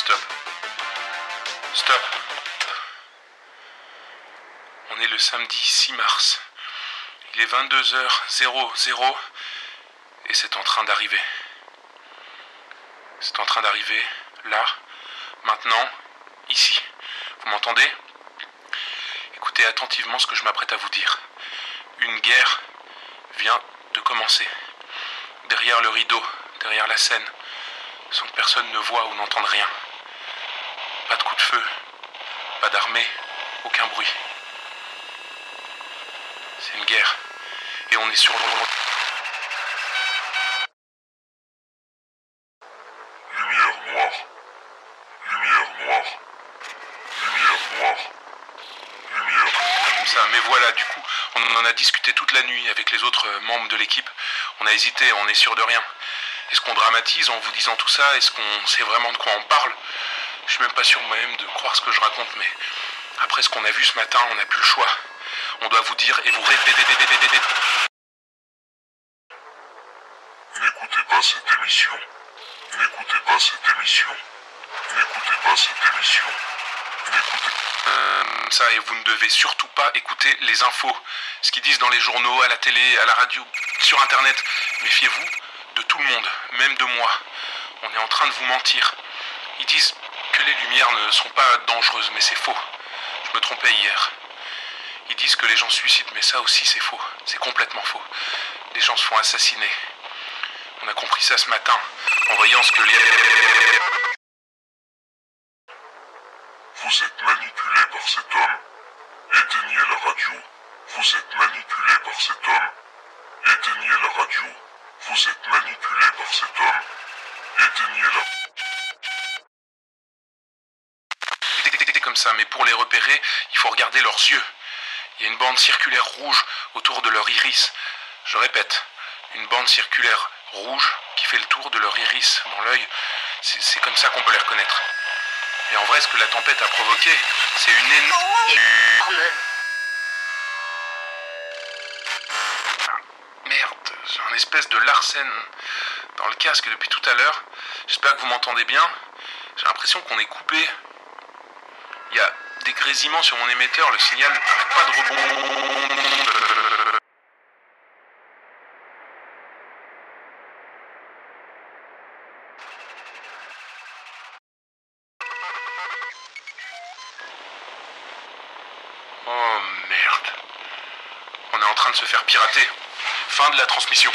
Stop. On est le samedi 6 mars. Il est 22h00 et c'est en train d'arriver. C'est en train d'arriver là, maintenant, ici. Vous m'entendez? Écoutez attentivement ce que je m'apprête à vous dire. Une guerre vient de commencer. Derrière le rideau, derrière la scène, sans que personne ne voit ou n'entende rien. De feu, pas d'armée, aucun bruit. C'est une guerre. Et on est sur le... Lumière noire. Lumière noire. Lumière noire. Lumière. Comme ça, mais voilà, du coup, on en a discuté toute la nuit avec les autres euh, membres de l'équipe. On a hésité, on est sûr de rien. Est-ce qu'on dramatise en vous disant tout ça? Est-ce qu'on sait vraiment de quoi on parle? Je suis même pas sûr moi-même de croire ce que je raconte, mais après ce qu'on a vu ce matin, on n'a plus le choix. On doit vous dire et vous répéter. N'écoutez pas cette émission. N'écoutez pas cette émission. N'écoutez pas cette émission. N'écoutez Euh, ça, et vous ne devez surtout pas écouter les infos. Ce qu'ils disent dans les journaux, à la télé, à la radio, sur Internet. Méfiez-vous de tout le monde, même de moi. On est en train de vous mentir. Ils disent les lumières ne sont pas dangereuses, mais c'est faux. Je me trompais hier. Ils disent que les gens suicident, mais ça aussi c'est faux. C'est complètement faux. Les gens se font assassiner. On a compris ça ce matin, en voyant ce que les... Vous êtes manipulé par cet homme. Éteignez la radio. Vous êtes manipulé par cet homme. Éteignez la radio. Vous êtes manipulé par cet homme. Éteignez la... ça, mais pour les repérer, il faut regarder leurs yeux. Il y a une bande circulaire rouge autour de leur iris. Je répète, une bande circulaire rouge qui fait le tour de leur iris dans l'œil. C'est c'est comme ça qu'on peut les reconnaître. Et en vrai, ce que la tempête a provoqué, c'est une énorme... Merde, j'ai un espèce de Larsen dans le casque depuis tout à l'heure. J'espère que vous m'entendez bien. J'ai l'impression qu'on est coupé. Il y a des grésillements sur mon émetteur, le signal n'arrête pas de rebondir. Oh merde. On est en train de se faire pirater. Fin de la transmission.